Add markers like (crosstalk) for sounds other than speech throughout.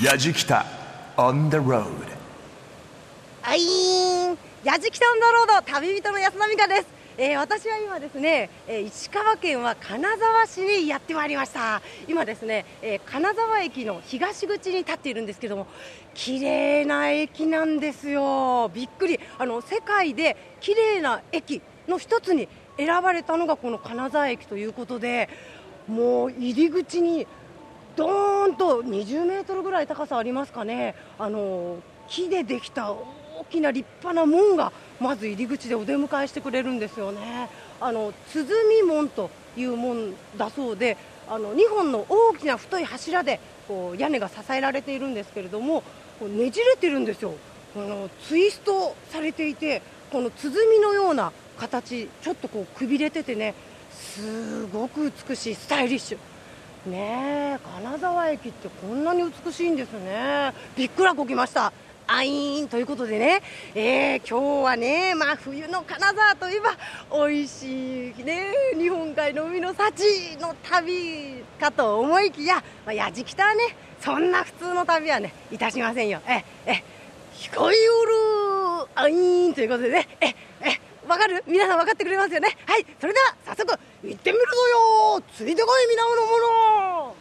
やじきた on the road. あい。ーんやじきたオンザロード旅人の安田美香です、えー私は今ですね、えー石川県は金沢市にやってまいりました。今ですね、えー金沢駅の東口に立っているんですけども綺麗な駅なんですよ。びっくり。あの世界で綺麗な駅の一つに選ばれたのがこの金沢駅ということでもう入り口にドーンと20メートルぐらい高さありますかね、あの木でできた大きな立派な門がまず入り口でお出迎えしてくれるんですよね、あの鼓門という門だそうで、あの2本の大きな太い柱でこう屋根が支えられているんですけれども、こうねじれてるんですよ、あのツイストされていて、この鼓のような形、ちょっとこうくびれててね、すごく美しい、スタイリッシュ。ねえ金沢駅ってこんなに美しいんですね。びっくらこきました。あいーん。ということでね、えー今日はね、まあ、冬の金沢といえば美味しい、ね、日本海の海の幸の旅かと思いきや、まあ、やじきたはねそんな普通の旅はねいたしませんよ。ええ控えおる。あいーん。ということでね。えわかる？皆さん分かってくれますよね？はいそれでは早速行ってみるぞよ！ついてこい皆の者！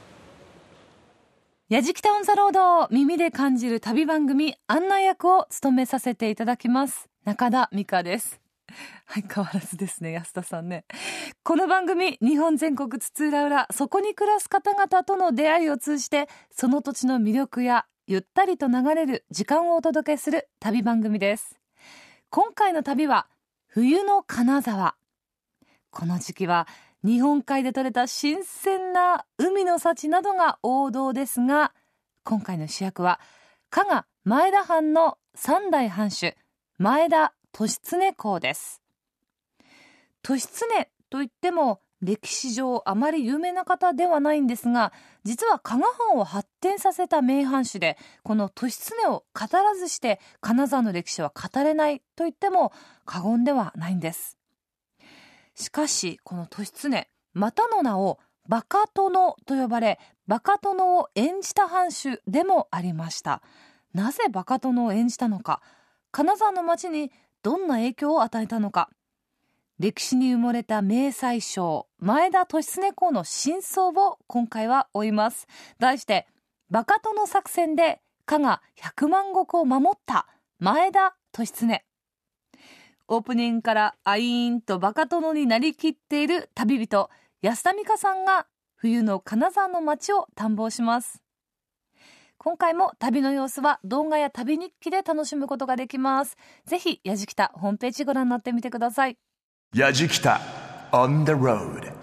やじきたオンザロードを耳で感じる旅番組案内役を務めさせていただきます中田美香です。はい変わらずですね安田さんね。この番組日本全国津々浦々そこに暮らす方々との出会いを通じてその土地の魅力やゆったりと流れる時間をお届けする旅番組です。今回の旅は冬の金沢。この時期は日本海で採れた新鮮な海の幸などが王道ですが今回の主役は加賀前田藩の三代藩主前田利常公です。利常といっても歴史上あまり有名な方ではないんですが実は加賀藩を発展させた名藩主でこの利常を語らずして金沢の歴史は語れないと言っても過言ではないんです。しかしこの利常またの名をバカ殿と呼ばれバカ殿を演じた藩主でもありました。なぜバカ殿を演じたのか金沢の町にどんな影響を与えたのか。歴史に埋もれた名宰相前田利常公の真相を今回は追います。題してバカ殿作戦で加賀百万石を守った前田利常。オープニングからアイーンとバカ殿になりきっている旅人安田美香さんが冬の金沢の街を探訪します。今回も旅の様子は動画や旅日記で楽しむことができます。ぜひやじきたホームページご覧になってみてください。やじきた on the road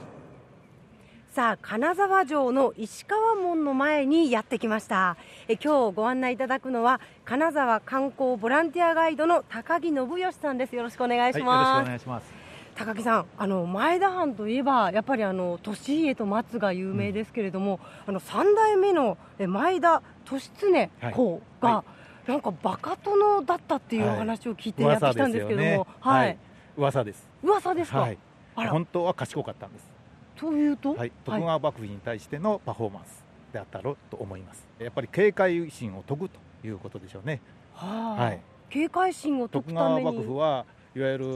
さあ金沢城の石川門の前にやってきました。え今日ご案内いただくのは金沢観光ボランティアガイドの高木信義さんです。よろしくお願いしはい、よろしくます、お願いします。高木さんあの前田藩といえばやっぱりあの利家と松が有名ですけれども、あの三代目のえ前田利常公が、はなんかバカ殿だったっていう話を聞いてやってきたんですけども、ね。はい、噂です。噂ですか、本当は賢かったんです。というと、はい、徳川幕府に対してのパフォーマンスであったろうと思います。やっぱり警戒心を解くということでしょうね。はあはい。警戒心を解徳川くために幕府はいわゆる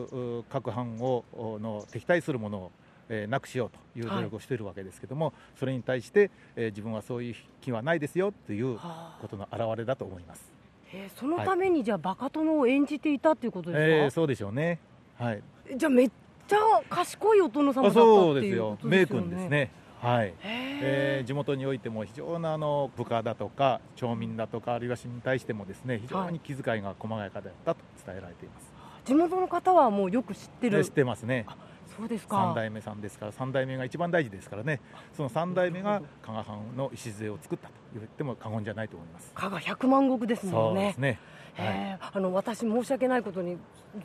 う各藩をおの敵対するものを、えーなくしようという努力をしているわけですけども、それに対して、えー自分はそういう気はないですよというはあことの表れだと思います。えーそのためにじゃあバカ殿を演じていたっていうことですか、えーそうでしょうね。はい。じゃあめっちゃ賢いお殿様だったってあそうですよ名ですよね君ですね。はい。へえー地元においても非常なあの部下だとか町民だとかあるいは市に対してもですね非常に気遣いが細やかだったと伝えられています。ー地元の方はもうよく知ってるで知ってますね。そうですか三代目さんですから三代目が一番大事ですからね。その三代目が加賀藩の礎を作ったと言っても過言じゃないと思います。加賀百万石ですもんねそうですね。はい。へーあの私申し訳ないことに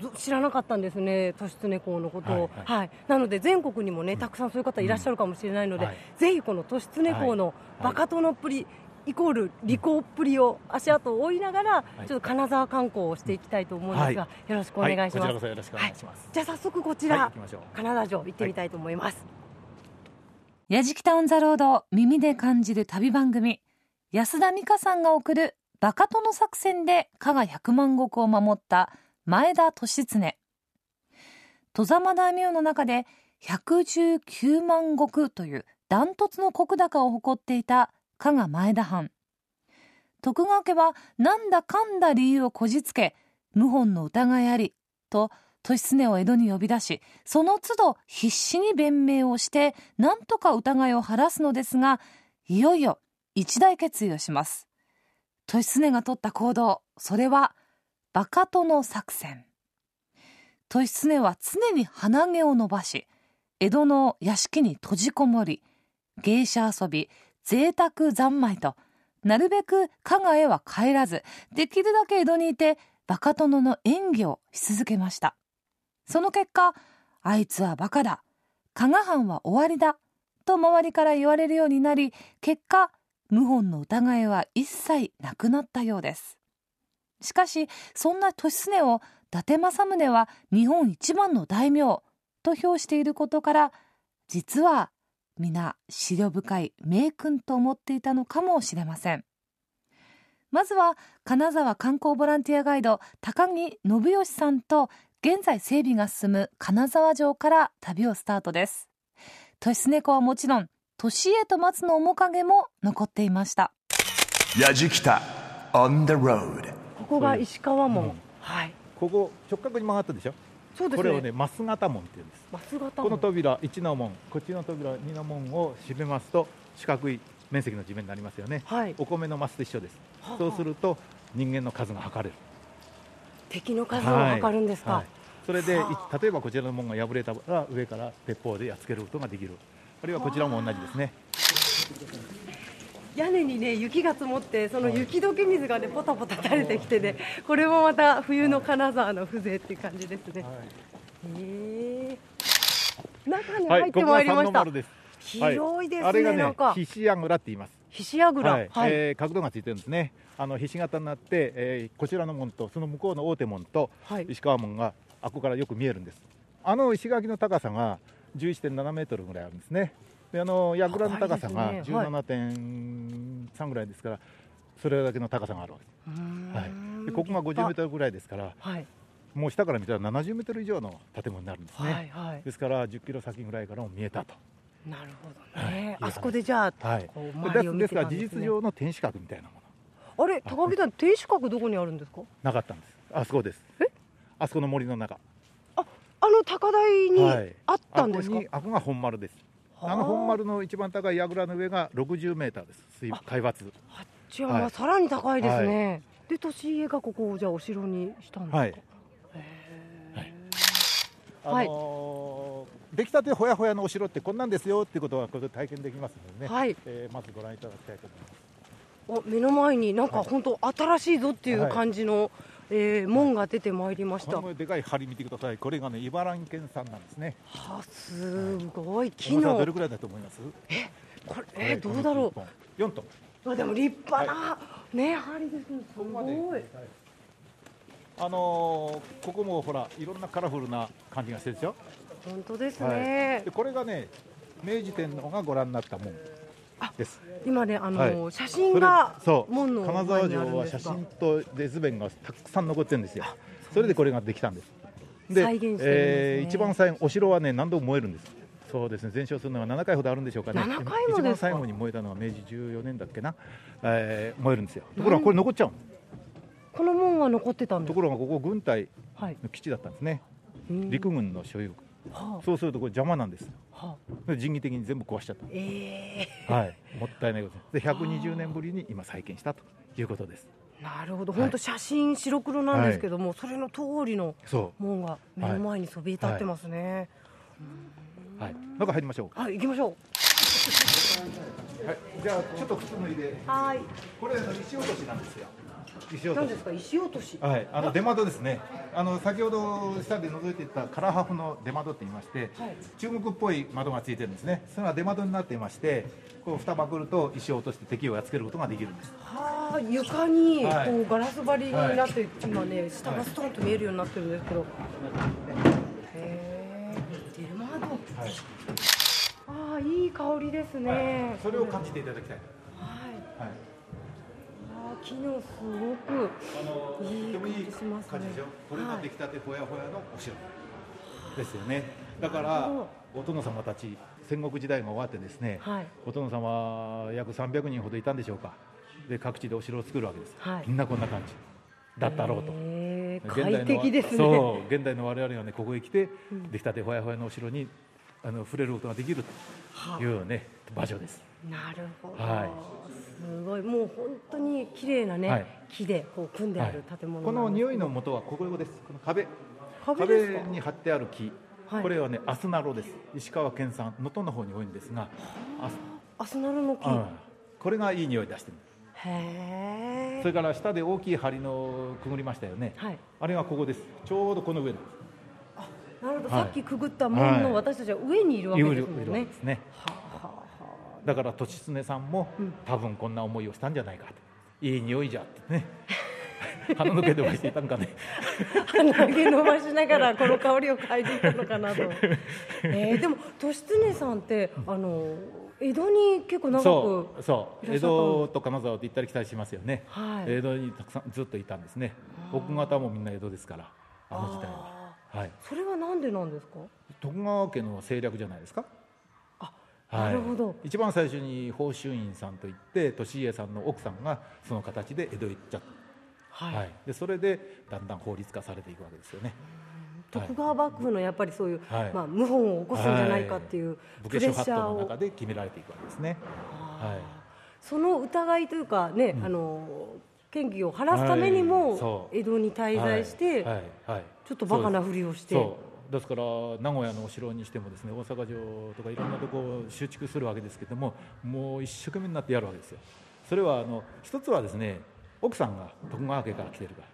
ず知らなかったんですね利常公のことを、ははい。い。なので全国にもねたくさんそういう方いらっしゃるかもしれないので、はい。ぜひこの利常公のバカ殿っぷり、イコール利口っぷりを足跡を追いながら、い。ちょっと金沢観光をしていきたいと思うんですが、はよろしくお願いします、こちらこそよろしくお願いします。じゃあ早速こちら。金沢城行ってみたいと思います、やじきたオンザロード耳で感じる旅番組安田美香さんが送るバカ殿作戦で加賀百万石を守った前田利常。戸様大名の中で119万石というダントツの石高を誇っていた加賀前田藩。徳川家はなんだかんだ理由をこじつけ謀反の疑いありと利常を江戸に呼び出しその都度必死に弁明をしてなんとか疑いを晴らすのですがいよいよ一大決意をします。利常が取った行動。それはバカ殿作戦。利常は常に鼻毛を伸ばし江戸の屋敷に閉じこもり芸者遊び贅沢三昧となるべく加賀へは帰らずできるだけ江戸にいてバカ殿の演技をし続けました。その結果あいつはバカだ。加賀藩は終わりだ。と周りから言われるようになり結果謀反の疑いは一切なくなったようです。しかしそんな利常を伊達政宗は日本一番の大名と評していることから実は皆思慮深い名君と思っていたのかもしれません。まずは金沢観光ボランティアガイド高木信義さんと現在整備が進む金沢城から旅をスタートです。利常公はもちろん利家と松の面影も残っていました。やじきた on the road ここが石川門、うん。はい。ここ直角に曲がったでしょ？そうですね。これをね増形門っていうんです。松型この扉1の門。こっちの扉2の門を閉めますと四角い面積の地面になりますよね。はい。お米のマスと一緒です。はあそうすると人間の数が測れる。敵の数を測るんですか、はい。それでいは例えばこちらの門が破れたら上から鉄砲でやっつけることができるあるいはこちらも同じですね。屋根にね雪が積もってその雪解け水がねポタポタ垂れてきてねこれもまた冬の金沢の風情っていう感じですね、へえ中に入ってまいりました、ここが三の丸です。広いですねあれがねひしやぐらって言います。ひしやぐら。はい。はい、えー角度がついてるんですね。あのひし形になって、えーこちらの門とその向こうの大手門とはい。石川門があここからよく見えるんです。あの石垣の高さが11.7メートルぐらいあるんですね。であの櫓の高さが高いですね。はい17.3ぐらいですからそれだけの高さがあるわけです、はい、でここが50メートルぐらいですからはい。もう下から見たら70メートル以上の建物になるんですね、はいはい。ですから10キロ先ぐらいからも見えたと。なるほどね、はい。あそこでじゃあはい。こうで周りを見ですから事実上の天守閣みたいなもの。あれ高木さん天守閣どこにあるんですか？なかったんです。あそこです。え？あそこの森の中あの高台にはい。あったんですか、あこにあこが本丸です。はあ。あの本丸の一番高い櫓の上が60メーターです。水あ。海抜。あっちははい。さらに高いですね、で利家がここをじゃあお城にしたんですか、はい。あのー出来たてほやほやのお城ってこんなんですよっていうことはこれで体験できますのでね、はい。えーまずご覧いただきたいと思います。お目の前になんかはい。本当新しいぞっていう感じの、えー門が出てまいりました、このでかい梁見てください。これがね茨城県産なんですね。はあすごい。木のどれくらいだと思います？これえーどうだろう？4トン。うあでも立派な、ね針ですね。すごい。あのーここもほらいろんなカラフルな感じがしてるでしょ、本当ですはねい、で、これがね明治天皇がご覧になった門。です今ねあの、はい。写真がそう。門の金沢城は写真とレズベンがたくさん残ってるんですよ。それでこれができたんです。で再一番最後お城はね何度も燃えるんです。そうですね全焼するのが7回ほどあるんでしょうかね。7回もですか？一番最後に燃えたのは明治14年だっけな、えー燃えるんですよ。ところがこれ残っちゃうの？この門は残ってたんですところがここ軍隊はい。の基地だったんですね。うん。陸軍の所有はそうするとこれ邪魔なんですあはあ。で人為的に全部壊しちゃった。えはい、もったいないこと。ですで120年ぶりに今再建したということです。ー、なるほど。はい本当写真白黒なんですけども、それの通りのそ門が目の前にそびえ立ってますね。う、はい、中入りましょはい、行きましょう、はい、じゃあちょっと靴脱いで。うはい。これ石落としなんですよ石落とし何ですか？石落とし。はい、あの出窓ですね。あの先ほど下で覗いていたカラハフの出窓って言いまして、はい。中国っぽい窓がついてるんですね。それが出窓になっていまして、こう蓋まくると石を落として敵をやっつけることができるんです。はあ床にこはい。うガラス張りになって、今ね下がストンと見えるようになってるんですけど、へえ出窓。はい、ああいい香りですね、それを感じていただきたい。はい。はい。木のすごくあのいいとてもいい感じしますね。感じでしょこれがはい出来たてほやほやのお城ですよね。だからお殿様たち戦国時代が終わってですね、はい。お殿様約300人ほどいたんでしょうか。で各地でお城を作るわけです、はい。みんなこんな感じ。だったろうと、へー現代の快適ですね。そう現代の我々はねここへ来て、うん。出来たてほやほやのお城にあの触れることができるというね場所です。なるほど、はいすごい。もう本当に綺麗なね、はい。木でこう組んである建物この匂いの元はここですこの壁。壁ですかに貼ってある木、はい。これはねアスナロです。石川県産。能登の方に多いんですが。アスアスナルの木、うんこれがいい匂い出してるへえそれから下で大きい梁のくぐりましたよね、はい。あれがここです。ちょうどこの上です。なるほど、はい。さっきくぐった門のはい。私たちは上にいるわけですもんね。いるわけですね。はだから利常さんも、うん。多分こんな思いをしたんじゃないかと。いい匂いじゃってね。(laughs) 鼻の毛ではしていたんかね。あ鼻毛伸ばしながらこの香りを嗅いでいたのかなと。(laughs) えー、でも利常さんってあの江戸に結構長くそうそう。江戸と金沢って行ったり来たりしますよね、はい。江戸にたくさんずっといたんですね。奥方もみんな江戸ですからあの時代は。あはい。ーそれはなんでなんですか？徳川家の政略じゃないですか？あはい。なるほど。一番最初に宝州院さんといって利家さんの奥さんがその形で江戸へ行っちゃった、はい、はい。でそれでだんだん法律化されていくわけですよね。徳川幕府のやっぱりそういう、はい。まあ、謀反を起こすんじゃないかっていう武プレッシャーを、中で決められていくわけですね。はい。その疑いというかね、うん。あの嫌疑を晴らすためにも、江戸に滞在して、ちょっとバカなふりをしてですから名古屋のお城にしてもですね大阪城とかいろんなとこを集築するわけですけどももう一生懸命になってやるわけですよ。それはあの一つはですね奥さんが徳川家から来てるから。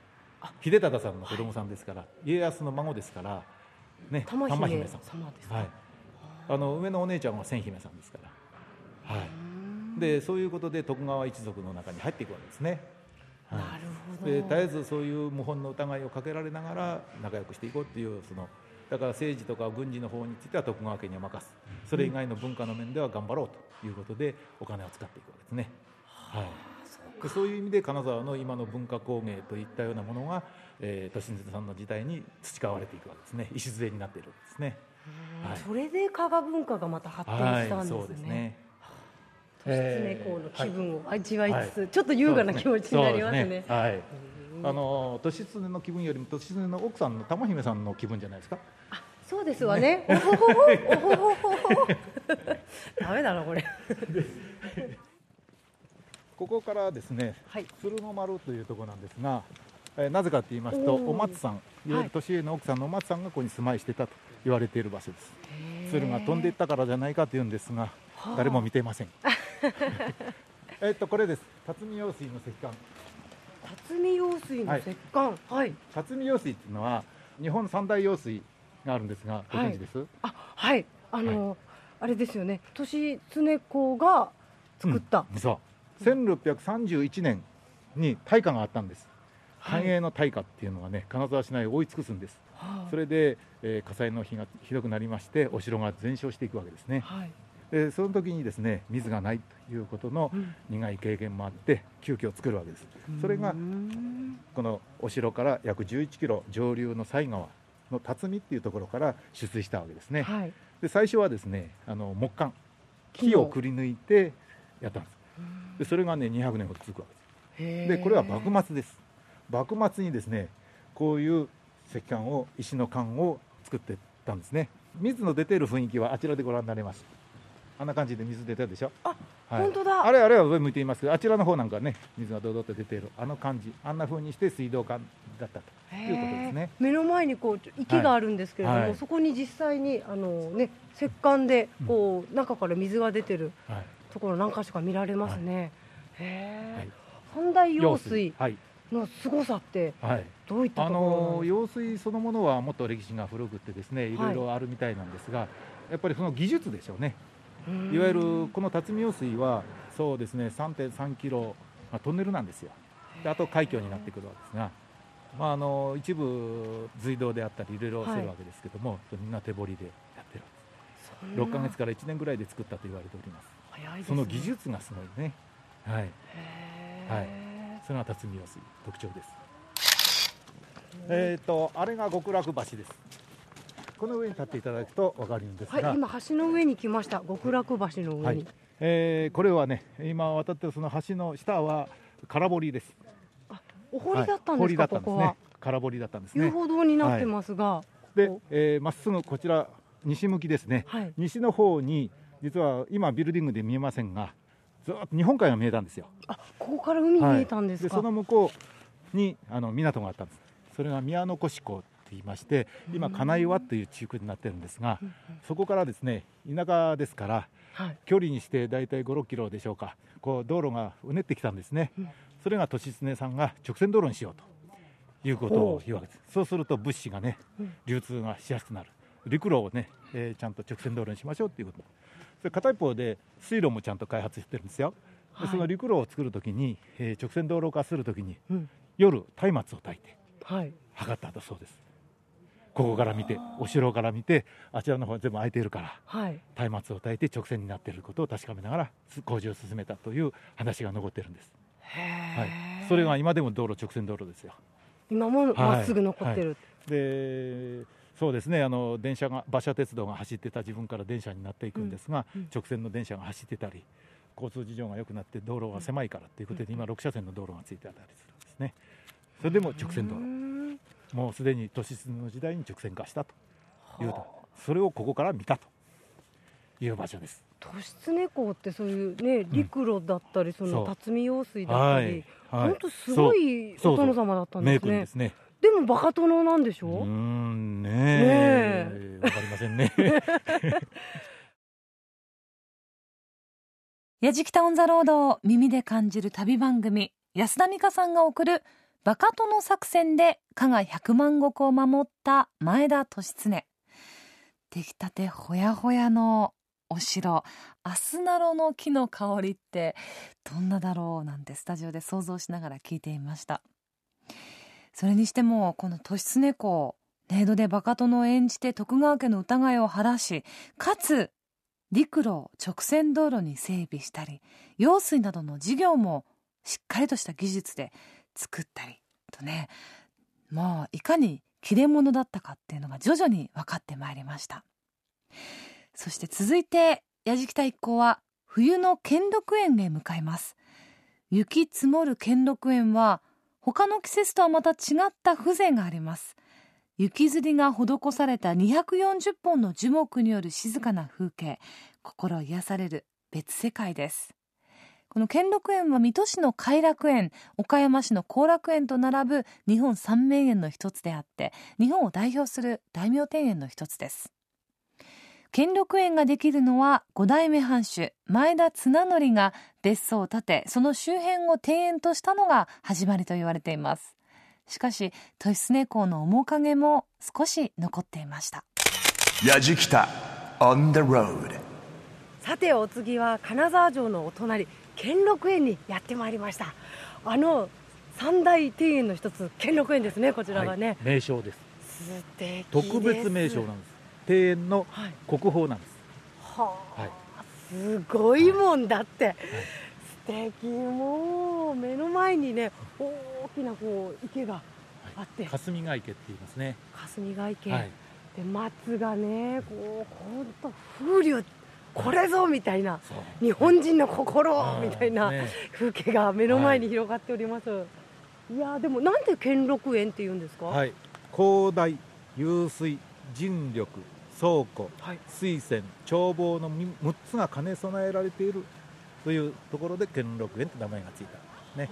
秀忠さんの子供さんですから、家康の孫ですからね玉姫様さん。ですか、はい。あの上のお姉ちゃんは千姫さんですから。はい。でそういうことで徳川一族の中に入っていくわけですね、はい。なるほど。で絶えずそういう謀反の疑いをかけられながら仲良くしていこうっていうそのだから政治とか軍事の方については徳川家には任す。それ以外の文化の面では頑張ろうということでお金を使っていくわけですね、はい、でそういう意味で金沢の今の文化工芸といったようなものが、えー、さんの時代に培われていくわけですね。礎になっているわけですね。はい。それで加賀文化がまた発展したんですね,、そうですね。利常公の気分を味わいつつ、はい。ちょっと優雅な気持ちになりますね。すはいあの利常の気分よりも利常の奥さんの玉姫さんの気分じゃないですか？そうですわね。おほほほ。おほほほほダメだなこれ。ここからですね、はい。鶴の丸というところなんですが、えーなぜかと言いますとお松さんい。わゆる年上の奥さんのお松さんがここに住まいしてたと言われている場所です。鶴が飛んでいったからじゃないかというんですがはあ。誰も見ていません。(laughs) えっとこれです。辰巳用水の石棺辰巳用水の石棺。はい、辰巳用水っていうのは日本三大用水があるんですがご存知です、あはい。あの、あれですよね。利常公が作った、うん。そう。1631年に大火があったんです。はい。繁栄の大火っていうのがね金沢市内を覆い尽くすんです。はあ。それで、えー火災の火がひどくなりましてお城が全焼していくわけですね。はいでその時にですね水がないということのうん。苦い経験もあって急遽作るわけです。それがこのお城から約11キロ上流の西川の辰巳っていうところから出水したわけですね。はい。で最初はですねあの木管木をくり抜いてやったんです。でそれがね200年ほど続くわけです。でこれは幕末です。幕末にですねこういう石棺を石の棺を作ってったんですね。水の出ている雰囲気はあちらでご覧になれますあんな感じで水出てるでしょ？あ本当だ。あれあれは上向いています。けどあちらの方なんかね水がドドッと出ている。あの感じ。あんな風にして水道管だったということですね。目の前にこう池があるんですけれども、はい。そこに実際にあのね石棺でこう、中から水が出てるはい。ところ何か所か見られますね。へえ、はい。三大用水はい。の凄さってはい。どういったあところなんの用水そのものはもっと歴史が古くてですねい。ろいろあるみたいなんですが、やっぱりその技術でしょうねいわゆるこの辰巳用水はそうですね3.3キロ、まあ、トンネルなんですよ。であと海峡になってくるわけですが、まあ、あの一部隧道であったりいろいろするわけですけども、みんな手彫りでやってるそんな6ヶ月から1年ぐらいで作ったと言われております。ね。その技術がすごいね。はい。はい。それが辰巳用水特徴です。えっ、とあれが極楽橋ですこの上に立っていただくと分かるんですが、はい、今橋の上に来ました。極楽橋の上に。えーこれはね今渡ってるその橋の下は空堀です。お堀だったんですか、はい。ここは。ね。空堀だったんですね。遊歩道になってますが。でお、えーまっすぐこちら西向きですね、はい。西の方に実は今ビルディングで見えませんがずっと日本海が見えたんですよ。あ、ここから海見えたんですか。はい。その向こうにあの港があったんです。それが宮の越港と言いまして今金岩という地区になってるんですがそこからですね田舎ですからはい。距離にして大体5、6キロでしょうか、こう道路がうねってきたんですね、それが利常さんが直線道路にしようということを言うわけです、そうすると物資がね、流通がしやすくなる、陸路をね、えーちゃんと直線道路にしましょうということ、それ片一方で水路もちゃんと開発してるんですよ、ではい。その陸路を作るときに、えー直線道路化するときに、うん。夜、松明を焚いてはい。測ったんだそうです。ここから見て、お城から見て、あちらの方は全部空いているから、はい。松明を焚いて直線になっていることを確かめながらす工事を進めたという話が残ってるんです、はい、それが今でも道路直線道路ですよ。今もまっすぐ残ってる。でそうですねあの電車が馬車鉄道が走ってた自分から電車になっていくんですが、直線の電車が走ってたり交通事情が良くなって道路が狭いからということで、今6車線の道路がついてあったりするんですね。それでも直線道路。うんもうすでに都市の時代に直線化したと。いうとそれをここから見たと。いう場所です。利常港ってそういうね陸路だったりそのそう。辰巳用水だったり、はい。本当すごいお殿様だったん名ですね。君ですね。でもバカ殿なんでしうーょ、んねねえ。わかりませんね。やじきたオンザロードを耳で感じる旅番組安田美香さんが送るバカ殿作戦で加賀百万石を守った前田利常。出来たてほやほやのお城。アスナロの木の香りってどんなだろうなんてスタジオで想像しながら聞いていました。それにしてもこの利常公冥土でバカ殿を演じて徳川家の疑いを晴らしかつ陸路を直線道路に整備したり用水などの事業もしっかりとした技術で作ったりとねもういかに切れ者だったかっていうのが徐々に分かってまいりました。そして続いて矢敷田一行は冬の兼六園へ向かいます。雪積もる兼六園は他の季節とはまた違った風情があります。雪吊りが施された240本の樹木による静かな風景心癒される別世界です。この兼六園は水戸市の偕楽園岡山市の後楽園と並ぶ日本三名園の一つであって日本を代表する大名庭園の一つです。兼六園ができるのは五代目藩主前田綱則が別荘を建てその周辺を庭園としたのが始まりと言われています。しかし利常公の面影も少し残っていました。やじきた on the road. さてお次は金沢城のお隣兼六園にやってまいりました。あの三大庭園の一つ兼六園ですねこちらがね、はい名称です。特別名称なんです。庭園のはい。国宝なんです。はあ、はい。すごいもんだって、素敵。もう目の前にね大きなこう池があって、霞ヶ池って言いますね。霞ヶ池、はい。で松がねこう本当風流これぞみたいな。日本人の心うんみたいなね。風景が目の前に広がっております、い、やでもなんで兼六園って言うんですか、はい。広大湧水人力倉庫はい。水泉眺望の6つが兼ね備えられているというところで兼六園と名前がついた。ね、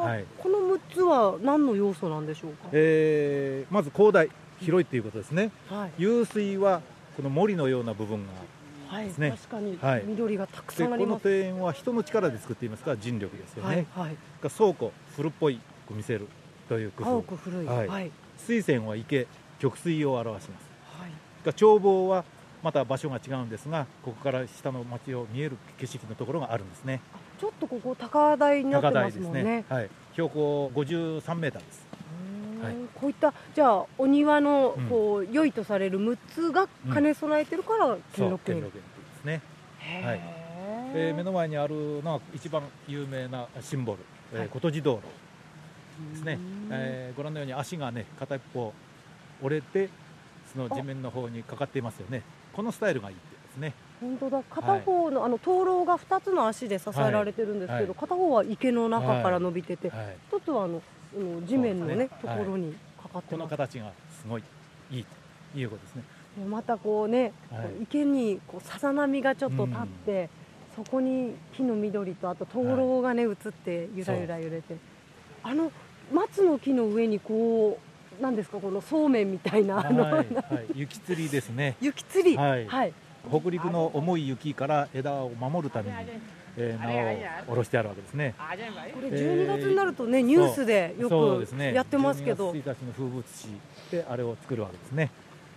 はい。この6つは何の要素なんでしょうか、えーまず広大広いということですね。はい。湧水はこの森のような部分がはい、すね。確かにはい。緑がたくでこのさんあります、庭園は人の力で作っていますから人力ですよね、はい。はいが倉庫古っぽいく見せるという工青夫く古い。ははい。いはい、水泉は池極水を表します。が眺望はまた場所が違うんですがここから下の町を見える景色のところがあるんですね。ちょっとここ高台になって高ますもんね。はい、標高53メーターですはい。こういったじゃあお庭のうん。こう良いとされる6つが兼ね備えてるから兼六園。ですね。へはい。ーで目の前にあるのは一番有名なシンボル、えーはい。琴路道路ですね、えーご覧のように足がね片一方折れてその地面の方にかかっていますよね。このスタイルがいいってですね。本当だ。片方の、あの灯籠が2つの足で支えられてるんですけど、はい。はい。片方は池の中から伸びてて、はい。一つはあのうん地面のねねところにかかってこのます、形がすごいいいということですね。またこうね、はい。こう池にこうさざ波がちょっと立って、そこに木の緑とあと灯籠がね、映ってゆらゆら揺れて。あの松の木の上にこうなんですかこのそうめんみたいなあの、はい、はい、雪吊りですね。雪吊り。はい。はい、北陸の重い雪から枝を守るために、えー、縄を下ろしてあるわけですね。これ12月になるとね、ニュースでよくやってますけど、12月1日の風物詩であれを作るわけですね。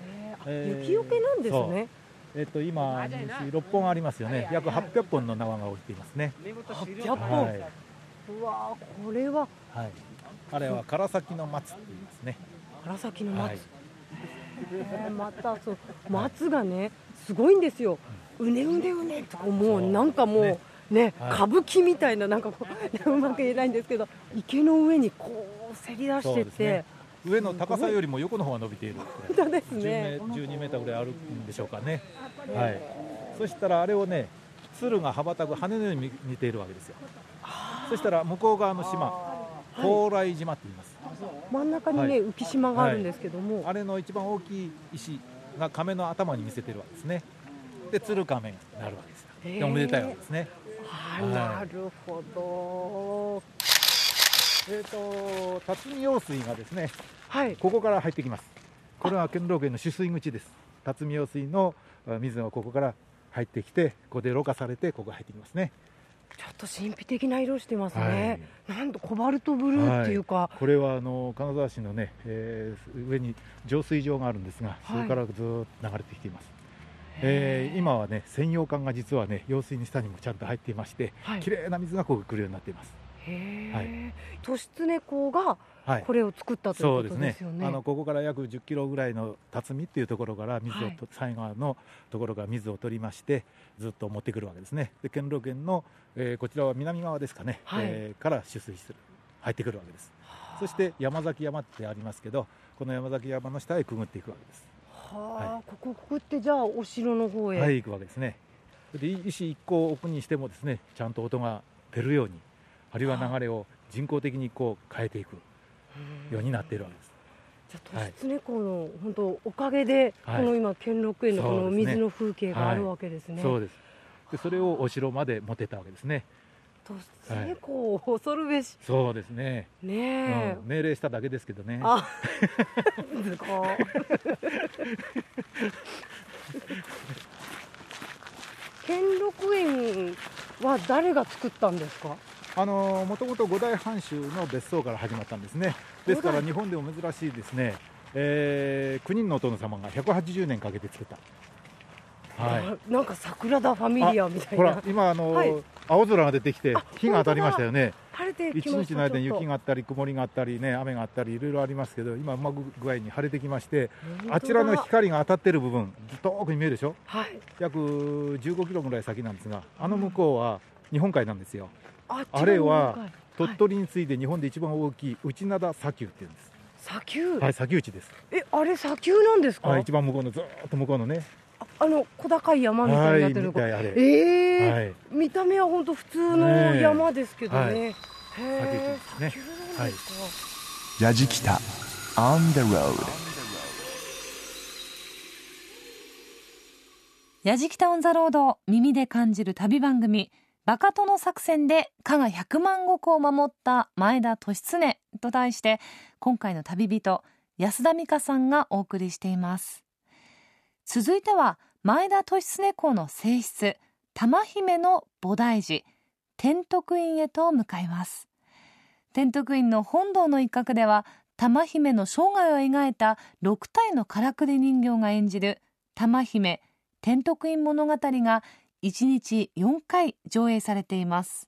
えーえー雪よけなんですね。えっと今西6本ありますよね。約800本の縄が置いていますね。800本、はい。うわーこれは。はい。あれは唐崎の松って言いますね。紫の松、はい。えーまたそう松がねすごいんですよ。うねうねうねとかもうなんかもうねねはい。歌舞伎みたいななんかこう (laughs) うまく言えないんですけど池の上にこうせり出してて、ね。上の高さよりも横の方が伸びている。本当です10ねメ12メーターぐらいあるんでしょうかね。はい。そしたらあれをね鶴が羽ばたく羽のように似ているわけですよ。そしたら向こう側の島蓬莱島って言います。真ん中にね、はい。浮島があるんですけども、あれの一番大きい石が亀の頭に見せてるわけですね。で鶴亀になるわけですよ。でおめでたいわけですねなるほど。えっ、と辰巳用水がですねはい。ここから入ってきます。これは兼六園の取水口です。辰巳用水のあ水がここから入ってきてここでろ過されてここ入ってきますね。ちょっと神秘的な色してますね、なんとコバルトブルーっていうか、これはあの金沢市のね、えー上に浄水場があるんですが、それからずっと流れてきています、えー今はね専用管が実はね用水に下にもちゃんと入っていましてはい。綺麗な水がここに来るようになっています。へえ、はい。利常公がはい。これを作ったということですね。ですよね。あのここから約10キロぐらいの辰巳っていうところから水をと、はい。西側のところから水を取りましてずっと持ってくるわけですね。で兼六園の、えーこちらは南側ですかね、はい。えーから取水する入ってくるわけです。そして山崎山ってありますけどこの山崎山の下へくぐっていくわけですはあ、ここくぐってじゃあお城の方へ。はい行くわけですね。で石一個を置くにしてもですねちゃんと音が出るようにあるいは流れを人工的にこう変えていくようになっているわけです。じゃあ利常公の本当おかげで、はい。この今兼六園のこの水の風景があるわけですね。そうです。でそれをお城まで持てたわけですね利常公を恐るべし。そうですね、ねえ。うん、命令しただけですけどね。あ、すごい。兼六園は誰が作ったんですか？あのもともと五代藩主の別荘から始まったんですね。ですから日本でも珍しいですね、えー、9人のお殿様が180年かけて作った。はい。あなんか桜田ファミリアみたいほなら今あの、はい青空が出てきてあ日が当たりましたよね。晴れてき一ました。日の間に雪があったり曇りがあったりね雨があったりいろいろありますけど今うまく具合に晴れてきましてあちらの光が当たってる部分遠くに見えるでしょ？はい。約15キロぐらい先なんですがあの向こうは日本海なんですよ。ああれは鳥取に次いで日本で一番大きい内灘砂丘っていうんです。砂丘、はい砂丘地です。えあれ砂丘なんですか、はい一番向こうのずーっと向こうのねああの小高い山みたいになってるの。か、はいええはい。見た目は本当普通の山ですけどね、はい。へえね。砂丘なんですか、ラジキタ On the road やじきたオンザロード耳で感じる旅番組バカ殿作戦で加賀百万石を守った前田利常と題して今回の旅人安田美香さんがお送りしています。続いては前田利常公の正室玉姫の菩提寺天徳院へと向かいます。天徳院の本堂の一角では玉姫の生涯を描いた6体のからくり人形が演じる玉姫天徳院物語が1日4回上映されています。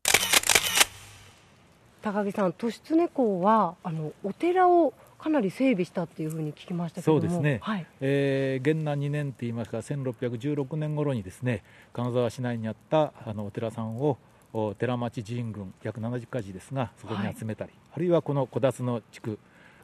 高木さん利常公はあのお寺をかなり整備したっていうふうに聞きましたけども。そうですね。はい、えー元南2年といいますか1616年頃にですね金沢市内にあったあのお寺さんをお寺町寺院群約70か寺ですがそこに集めたり、あるいはこの小辰の地区、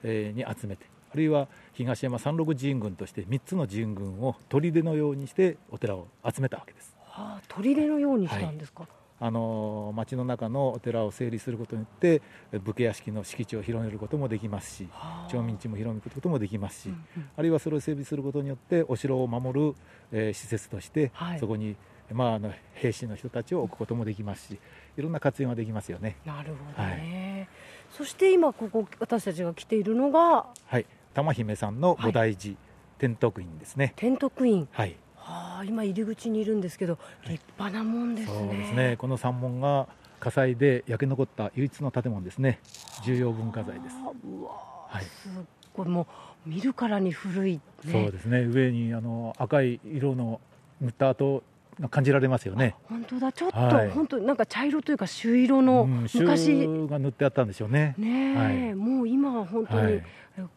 えーに集めてあるいは東山三六寺院群として3つの寺院群を砦のようにしてお寺を集めたわけです。はあ、砦のようにしたんですか。あの町の中のお寺を整理することによって武家屋敷の敷地を広げることもできますし町民地も広めることもできますし、あるいはそれを整備することによってお城を守る、えー施設として、はいそこに、まあ、あの兵士の人たちを置くこともできますしいろんな活用ができますよね。なるほどね。そして今ここ私たちが来ているのがはい、玉姫さんの菩提寺、天徳院ですね。テントクイーン。はいはあ、今入り口にいるんですけど、立派なもんですね。そうですね。この三門が火災で焼け残った唯一の建物ですね。重要文化財です。あうわはい。すっごいもう見るからに古いね。そうですね。上にあの赤い色の塗った跡が感じられますよね。本当だちょっと、はい本当なんか茶色というか朱色のうんが塗ってあったんでしょうね。ねえ、はいもう今は本当に、は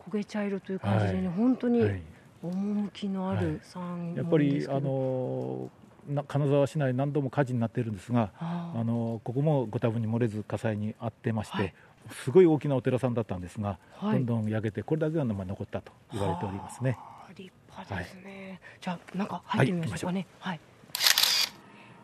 焦げ茶色という感じでね、はい本当にはい趣のあはい。る山やっぱりあのな金沢市内何度も火事になっているんですが、あのここもご多分に漏れず火災に遭ってまして、はい。すごい大きなお寺さんだったんですが、はい。どんどん焼けてこれだけがまあ残ったと言われておりますね。立派ですね、じゃあ中入ってみましょうかね。はい、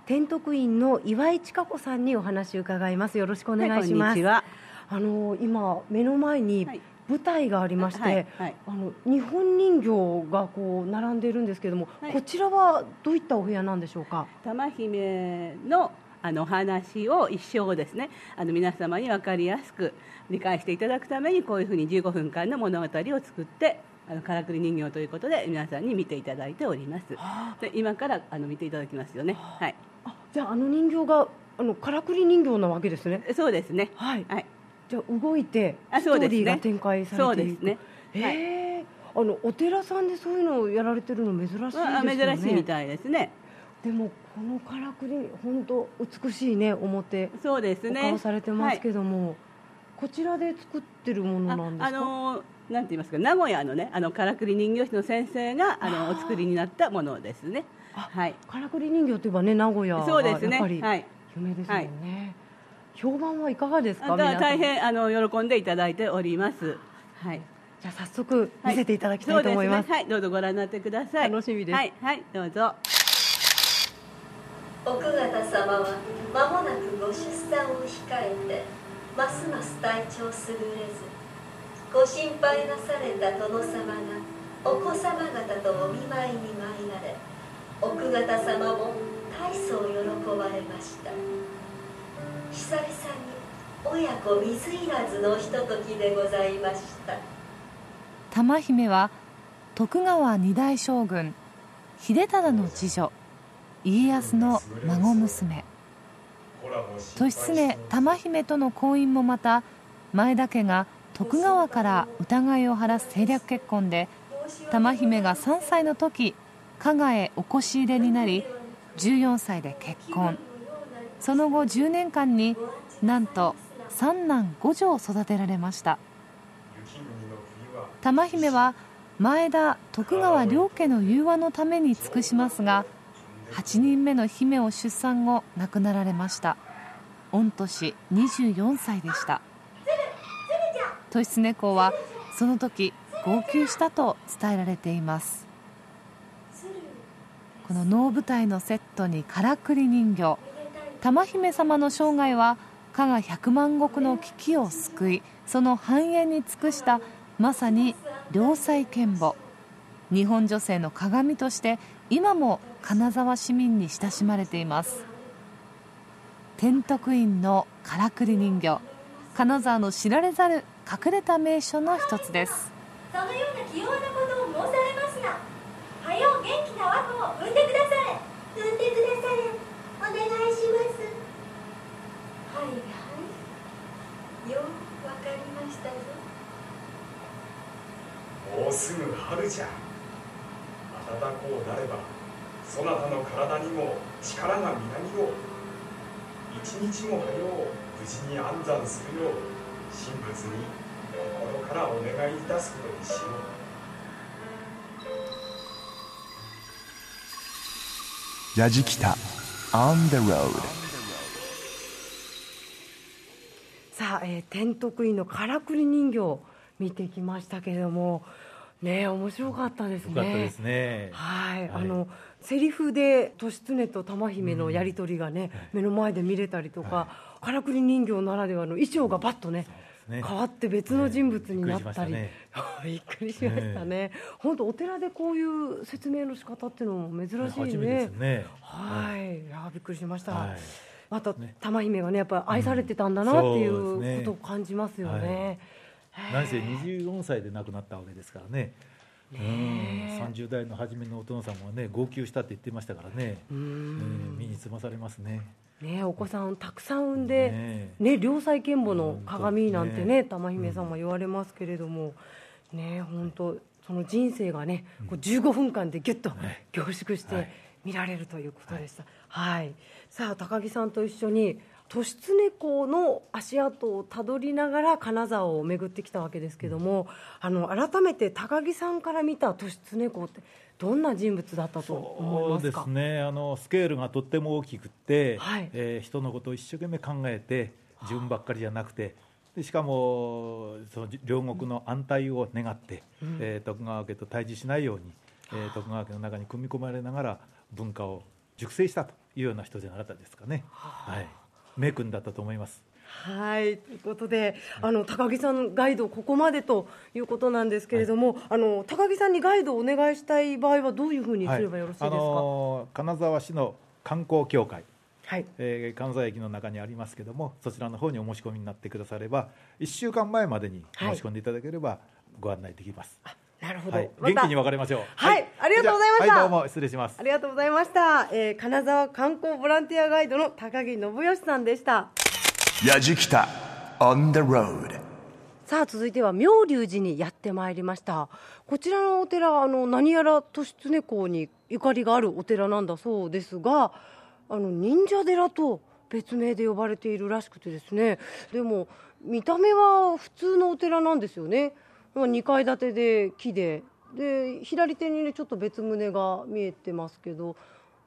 天徳院の岩井千佳子さんにお話を伺います。よろしくお願いします、はいこんにちは。あの今目の前にはい舞台がありまして、はいはい。あの日本人形がこう並んでいるんですけども、はい。こちらはどういったお部屋なんでしょうか？玉姫のあのお話を一生ですね。あの皆様に分かりやすく理解していただくためにこういうふうに15分間の物語を作ってあのからくり人形ということで皆さんに見ていただいております。で今からあの見ていただきますよね。はい。あじゃああの人形があのからくり人形なわけですね。そうですね。はい。はいじゃあ動いてストーリーが展開されていく。そうですね。えはい。えあのお寺さんでそういうのをやられてるの珍しいですよあね珍しいみたいですね。でもこのからくり本当美しいね表そうですね。お顔されてますけどども、こちらで作ってるものなんですか？あのなんて言いますか？名古屋のねあのからくり人形師の先生があのお作りになったものですね。あはい。からくり人形といえばね名古屋はやっぱりはい。有名ですもんね、評判はいかがですか大変あの喜んでいただいております。はい。じゃあ早速見せていただきたいと思います,、そうですね。はい、どうぞご覧になってください。楽しみですはい、はい、どうぞ。奥方様は間もなくご出産を控えてますます体調優れずご心配なされた殿様がお子様方とお見舞いに参られ奥方様も大層喜ばれました久々に親子水入らずのひとときでございました。玉姫は徳川二代将軍秀忠の次女家康の孫娘。利常玉姫との婚姻もまた前田家が徳川から疑いを晴らす政略結婚で玉姫が3歳の時加賀へお越し入れになり14歳で結婚。その後10年間になんと三男五女を育てられました。玉姫は前田徳川両家の融和のために尽くしますが8人目の姫を出産後亡くなられました。御年24歳でした。利常公はその時号泣したと伝えられています。この能舞台のセットにからくり人形玉姫様の生涯は加賀百万石の危機を救いその繁栄に尽くしたまさに良妻賢母。日本女性の鏡として今も金沢市民に親しまれています。天徳院のからくり人形。金沢の知られざる隠れた名所の一つです。そのような器用なことを申されますなはよう元気な和子を産んでくだされ産んでくだされお願いしますはいはいようわかりましたぞもうすぐ春じゃ。暖こうなればそなたの体にも力がみなぎろう。一日も早う無事に安産するよう神仏に心からお願いいたすことにしよう。ラジキタ On the road さあ、えー、天徳院のからくり人形見てきましたけれどもね面白かったですね。はい、はい。あのセリフで利常と玉姫のやり取りがね、目の前で見れたりとか、からくり人形ならではの衣装がバッとねね。変わって別の人物になったり、ね (laughs) びっくりしましたね。本当お寺でこういう説明の仕方っていうのも珍しい。ね。はい、い。やびっくりしました。はいまた、ね玉姫がねやっぱり愛されてたんだなっていうことを感じますよね。何せ24歳で亡くなったわけですからね。うん、ねえ30代の初めのお父さんもね号泣したって言ってましたからね、ううん。ん。身につまされますね。ねお子さんたくさん産んで、ねね良妻賢母の鏡なんてねね玉姫さんは言われますけれども、ね本当その人生がねこう15分間でぎゅっとね。凝縮してはい。見られるということでした。はい、さあ高木さんと一緒に利常公の足跡をたどりながら金沢を巡ってきたわけですけども、あの改めて高木さんから見た利常公ってどんな人物だったと思いそうでますかすね。あのスケールがとっても大きくって、はい。えー人のことを一生懸命考えて自分ばっかりじゃなくてでしかもその両国の安泰を願って、えー徳川家と対峙しないように、えー徳川家の中に組み込まれながら文化を熟成したというような人じゃなかったですかね。はい、名君だったと思います。はい。ということであの高木さんガイドここまでということなんですけれども、あの高木さんにガイドをお願いしたい場合はどういうふうにすればよろしいですか、あのー金沢市の観光協会。はい。えー金沢駅の中にありますけどもそちらの方にお申し込みになってくだされば1週間前までに申し込んでいただければご案内できます、なるほど、はい、元気に別れましょう。はい。ありがとうございました。はいどうも失礼します。ありがとうございました、えー金沢観光ボランティアガイドの高木信義さんでした。やじきた on the road. さあ続いては妙隆寺にやってまいりました。こちらのお寺あの何やら利常公にゆかりがあるお寺なんだそうですがあの忍者寺と別名で呼ばれているらしくてですね。でも見た目は普通のお寺なんですよね。まあ2階建てで木でで左手にねちょっと別棟が見えてますけど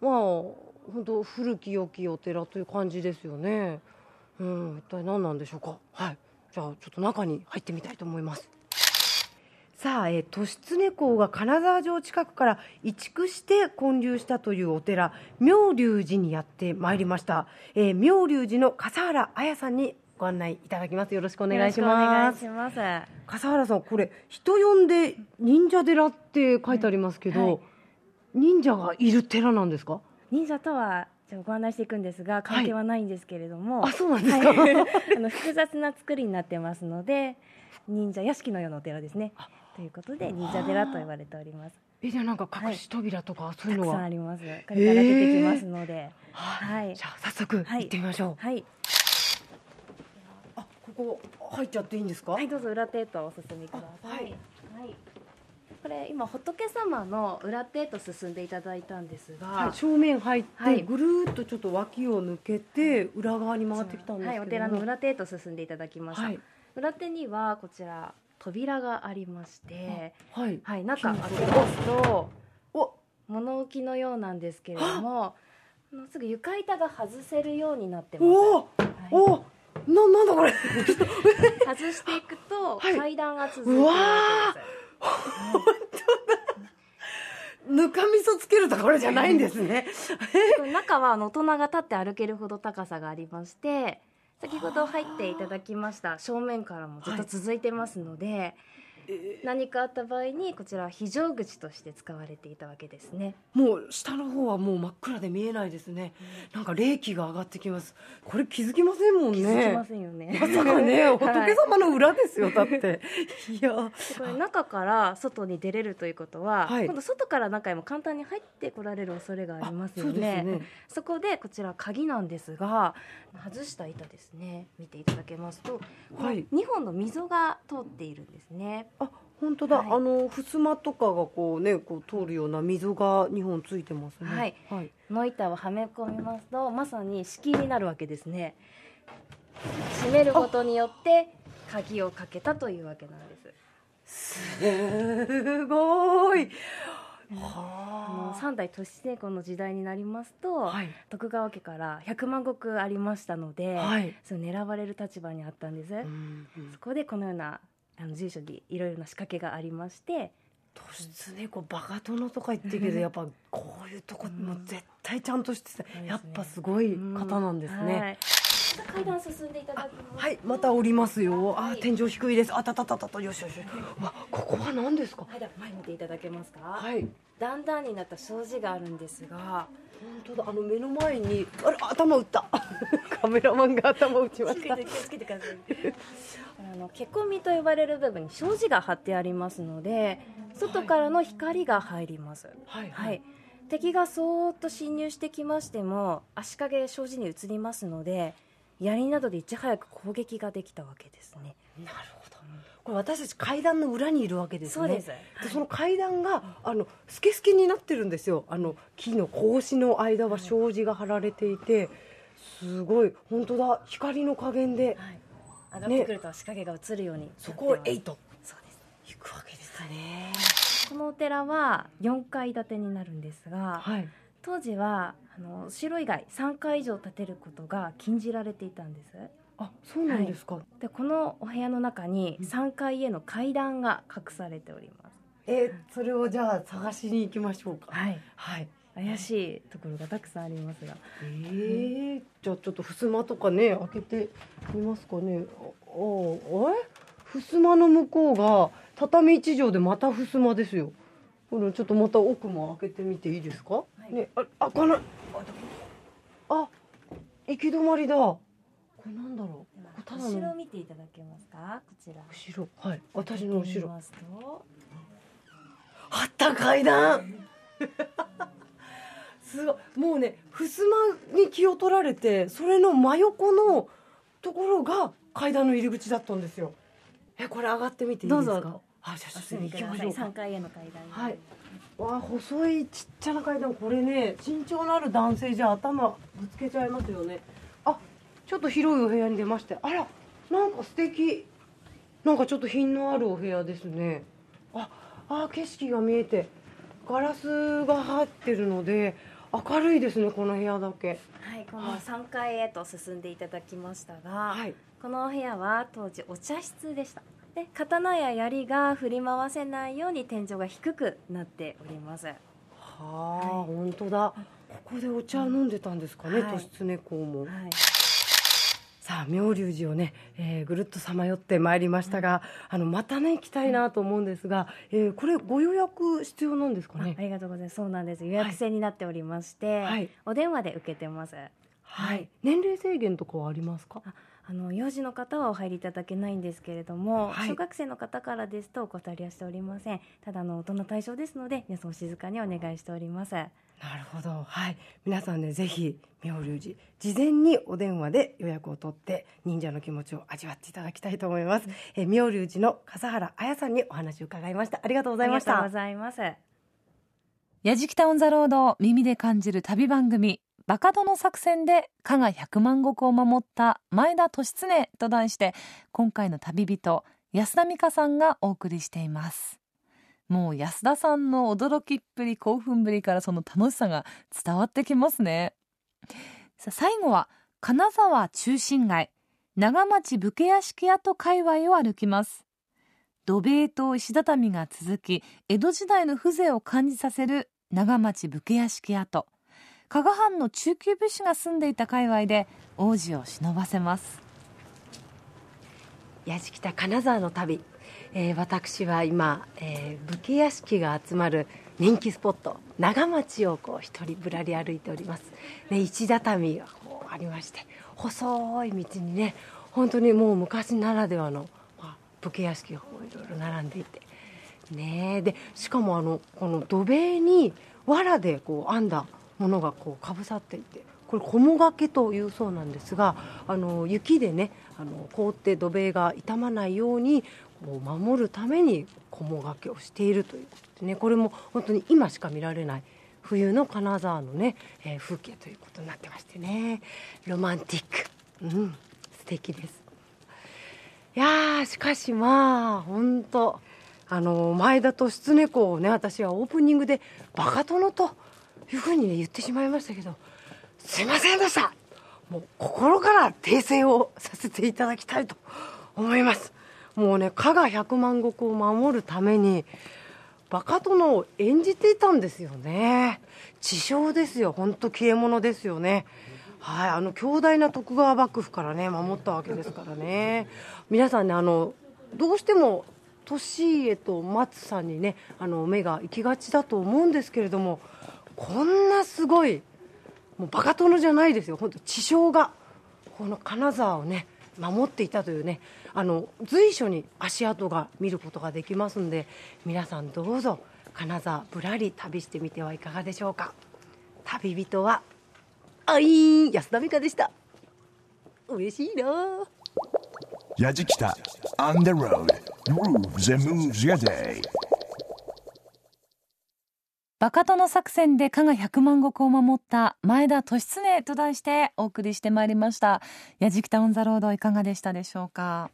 まあ本当古き良きお寺という感じですよね。うん、一体何なんでしょうか。はい、じゃあちょっと中に入ってみたいと思います。さあ、えー、利常公が金沢城近くから移築して建立したというお寺妙隆寺にやってまいりました、えー、妙隆寺の笠原彩さんにご案内いただきます。よろしくお願いします。よろしくお願いします。笠原さんこれ人呼んで忍者寺って書いてありますけど、はい。忍者がいる寺なんですか？忍者とはじゃあご案内していくんですが関係はないんですけれども、あそうなんですか、はい。(laughs) あの複雑な作りになってますので忍者屋敷のようなお寺ですね。ということで忍者寺と言われております。えじゃあなんか隠し扉とかそういうのは、たくさんあります。これから出てきますので、はいはい。じゃあ早速行ってみましょう、はい、あここ入っちゃっていいんですか、はい、どうぞ裏手へとお進みください。はい。これ今仏様の裏手へと進んでいただいたんですが、はい、正面入って、はい。ぐるーっとちょっと脇を抜けて裏側に回ってきたんですけども。はい、お寺の裏手へと進んでいただきました。はい。裏手にはこちら扉がありまして、はい。はい、中開けますとお。物置のようなんですけれども、すぐ床板が外せるようになってます。おお、はい。おななんだこれ。外していくとはい。階段が続いているうわわけです。ぬかみそつけるところじゃないんですね。中はあの大人が立って歩けるほど高さがありまして先ほど入っていただきました正面からもずっと続いてますので、何かあった場合にこちらは非常口として使われていたわけですね。もう下の方はもう真っ暗で見えないですね、なんか冷気が上がってきます。これ気づきませんもんね。気づきませんよね。まさかねはい。仏様の裏ですよだって。い。や。これ中から外に出れるということは、はい。今度外から中へも簡単に入ってこられる恐れがありますよね。ね。そこでこちら鍵なんですが外した板ですね。見ていただけますと、はい。2本の溝が通っているんですね。あ本当だ、はい。あの襖とかがこうねこう通るような溝が2本ついてますね。はい。はい、この板をはめ込みますとまさに敷居になるわけですね。閉めることによって鍵をかけたというわけなんです。すごい。あ。の三代利常公の時代になりますと、はい。徳川家から100万石ありましたので、はい。その狙われる立場にあったんです、うんうん。そこでこのようなあの住所にいろいろな仕掛けがありまして突然こうバカ殿とか言ってるけどやっぱこういうとこも絶対ちゃんとしててやっぱすごい方なんですはね。い、また階段進んでいただきますはい、また降りますよ。あ、はい天井低いです。あたたたたた、よしよしよし。わ、ここは何ですか？はい、では前見ていただけますか、はい。段々になった障子があるんですが本当だ、あの目の前に、あれ、頭打った。(laughs) カメラマンが頭打ちました気をつけて。気をつけてくださいあの毛込みと呼ばれる部分に障子が張ってありますので外からの光が入ります、はいはい、敵がそーっと侵入してきましても足影障子に移りますので槍などでいち早く攻撃ができたわけですねなるほど。これ私たち階段の裏にいるわけですね。そうです。でその階段があのスケスケになってるんですよ。あの木の格子の間は障子が張られていて、すごい。本当だ。光の加減で。はい。上がってくると足影が映るようにそこをエイト。そうです。行くわけですね。このお寺は4階建てになるんですが、はい。当時はあの城以外3階以上建てることが禁じられていたんですあ、そうなんですか。でこのお部屋の中に3階への階段が隠されておりますえーそれをじゃあ探しに行きましょうか。はいはい。怪しいところがたくさんありますがえー、じゃあちょっと襖とかね開けてみますかね。あああれ？襖の向こうが畳一畳でまた襖ですよ。これちょっとまた奥も開けてみていいですか？いね、あ、開かない。あ、行き止まりだ。これなんだろう？こ後ろ見ていただけますか？こちら。後ろ。はい。私の後ろ。あった階段すごい。もうね襖に気を取られてそれの真横のところが階段の入り口だったんですよ。えこれ上がってみていいですか？どうぞ。あじゃあおちょっと行きましょう。か3階への階段にはい。わあ細いちっちゃな階段。これね身長のある男性じゃ頭ぶつけちゃいますよね。あちょっと広いお部屋に出まして。あらなんか素敵。なんかちょっと品のあるお部屋ですね。ああ景色が見えてガラスが入ってるので明るいですねこの部屋だけ。はい、この3階へと進んでいただきましたが、はい。このお部屋は当時お茶室でした。で刀や槍が振り回せないように天井が低くなっております。はあ、本当だ。ここでお茶飲んでたんですかね、はい。利常公も、はいさあ妙龍寺をね、えーぐるっとさまよってまいりましたが、あのまたね行きたいなと思うんですが、えーこれご予約必要なんですかね？ありがとうございます。そうなんです。予約制になっておりまして、はい。お電話で受けてます。はい。年齢制限とかはありますか？あの幼児の方はお入りいただけないんですけれども、はい。小学生の方からですとお断りはしておりません。ただあの大人対象ですので皆さんお静かにお願いしておりますなるほど。はい。皆さんねぜひ妙龍寺事前にお電話で予約を取って忍者の気持ちを味わっていただきたいと思います、えー妙龍寺の笠原彩さんにお話を伺いました。ありがとうございました。ありがとうございます。やじきたオンザロード耳で感じる旅番組バカ殿作戦で加賀百万石を守った前田利常と題して今回の旅人安田美香さんがお送りしていますもう安田さんの驚きっぷり興奮ぶりからその楽しさが伝わってきますね。さ最後は金沢中心街長町武家屋敷跡界隈を歩きます。土塀と石畳が続き江戸時代の風情を感じさせる長町武家屋敷跡。加賀藩の中級武士が住んでいた界隈で王子を忍ばせます。やじきた金沢の旅、えー私は今、えー武家屋敷が集まる人気スポット長町をこう一人ぶらり歩いております、ね、石畳がこうありまして細い道にね本当にもう昔ならではの、まあ、武家屋敷がいろいろ並んでいて。ねでしかもあのこの土塀に藁でこう編んだものがこうかぶさっていてこれ菰掛けというそうなんですがあの雪でねあの凍って土塀が傷まないようにこう守るために菰掛けをしているということでね。これも本当に今しか見られない冬の金沢のね、えー風景ということになってましてね。ロマンティック。うん。素敵です。いやしかしまあ本当あの前田利常公をね私はオープニングでバカ殿というふうにね言ってしまいましたけどすいませんでした。もう心から訂正をさせていただきたいと思います。もうね加賀百万石を守るためにバカ殿を演じていたんですよね。知将ですよ。本当消え物ですよね。はいあの強大な徳川幕府からね守ったわけですからね。皆さんねあのどうしても利家と松さんにねあの目が行きがちだと思うんですけれどもこんなすごいもうバカ殿じゃないですよ。本当知将がこの金沢をね守っていたというねあの随所に足跡が見ることができますんで皆さんどうぞ金沢ぶらり旅してみてはいかがでしょうか旅人はあいーん安田美香でした嬉しいな Yajikita on the road. Grooves and moves your day. バカ殿作戦で加賀百万石を守った前田利常と題してお送りしてまいりました。やじきたオンザロードいかがでしたでしょうか？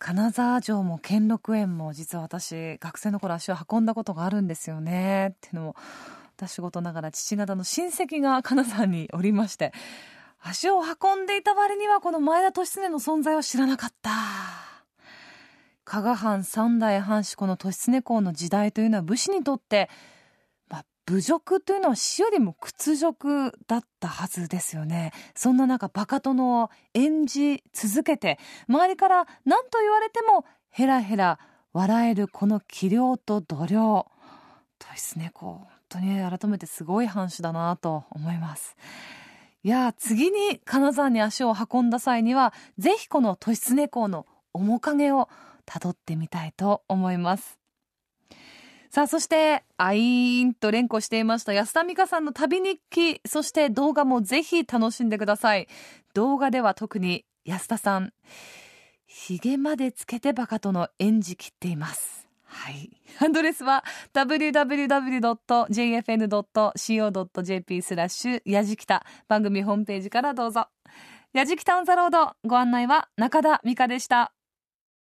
金沢城も兼六園も実は私学生の頃足を運んだことがあるんですよね。っていうのも私事ながら父方の親戚が金沢におりまして足を運んでいた割にはこの前田利常の存在を知らなかった。加賀藩三代藩主この利常公の時代というのは武士にとって、侮辱というのは死よりも屈辱だったはずですよね。そんな中バカ殿を演じ続けて周りから何と言われてもヘラヘラ笑えるこの器量と度量。利常公本当に改めてすごい藩主だなと思います。いや次に金沢に足を運んだ際にはぜひこの利常公の面影をたどってみたいと思います。さあそしてアイーンと連呼していました安田美香さんの旅日記そして動画もぜひ楽しんでください動画では特に安田さんひげまでつけてバカとの演じ切っていますはい。アドレスは www.jfn.co.jp スラッシュやじきた番組ホームページからどうぞ。やじきたオンザロードご案内は中田美香でした。